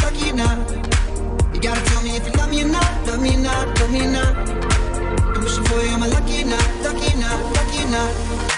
cocky. You gotta tell me if you love me or not, love me or not, love me or not. I'm wishing for you, am lucky lucky lucky?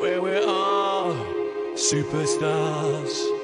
Where we're superstars.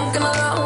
drunk and alone.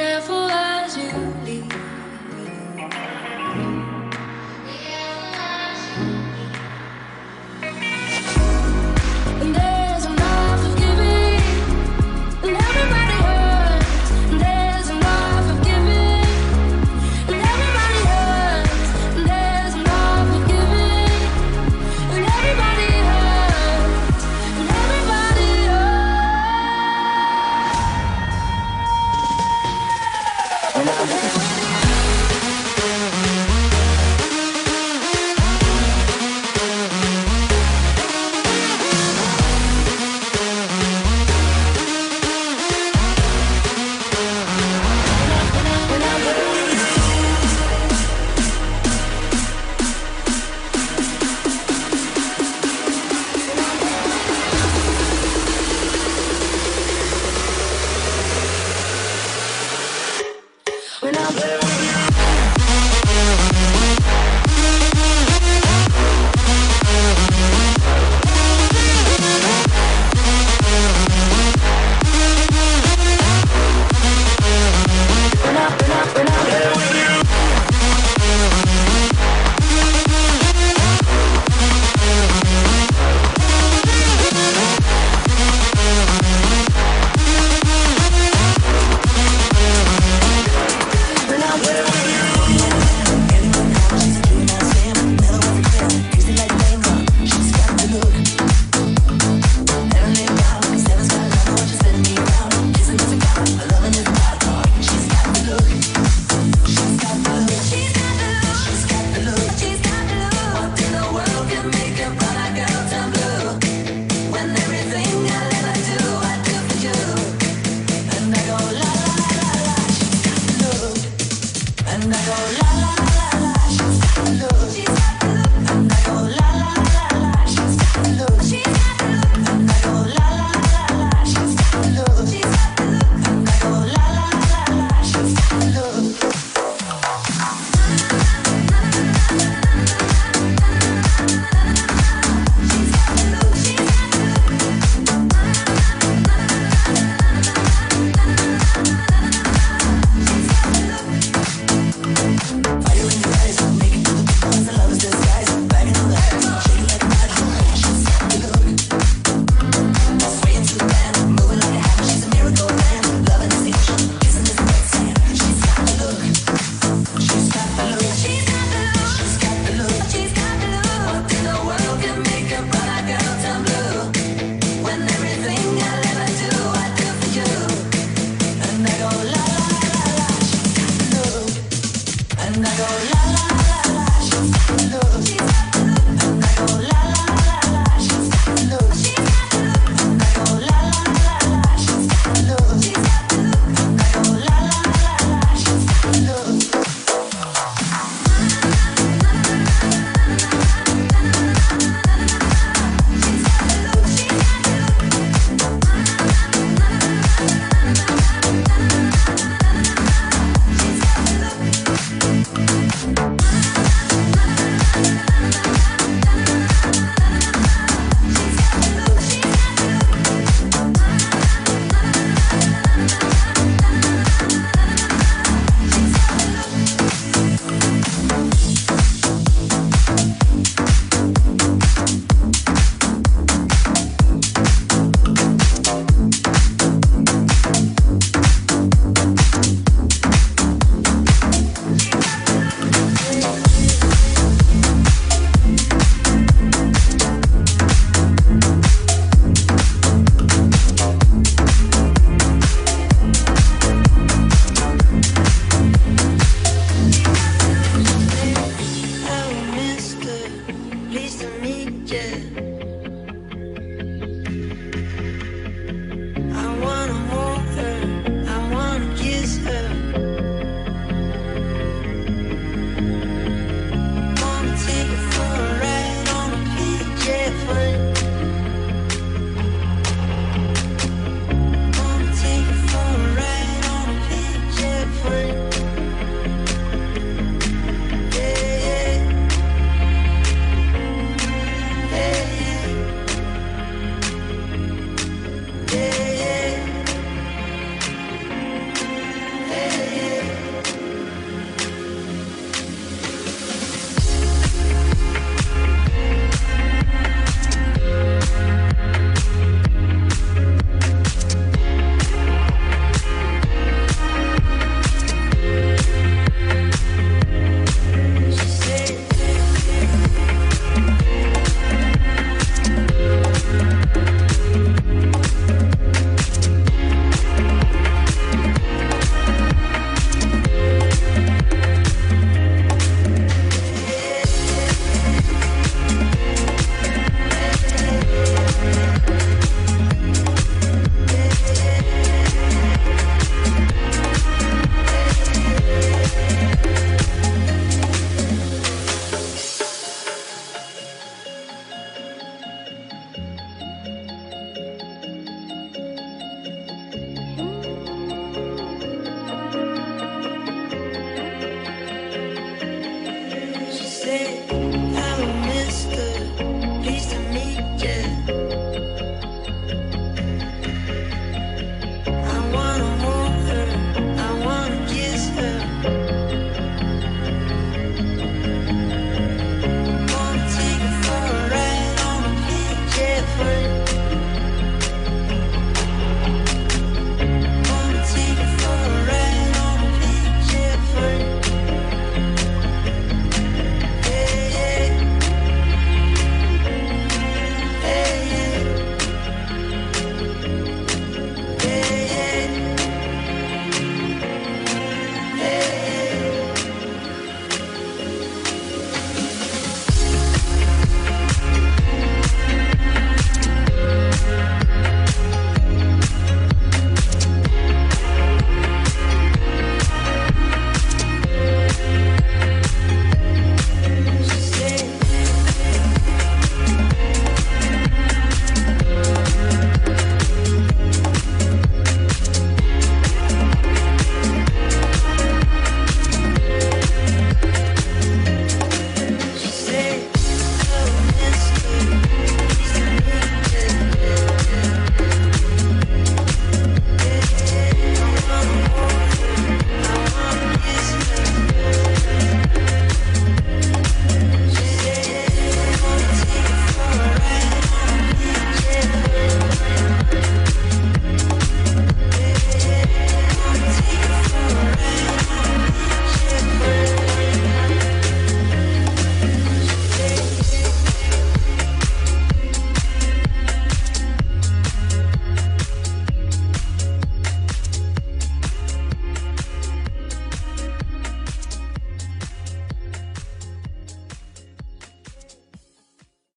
Everybody Brasil. And I go la la. Nunca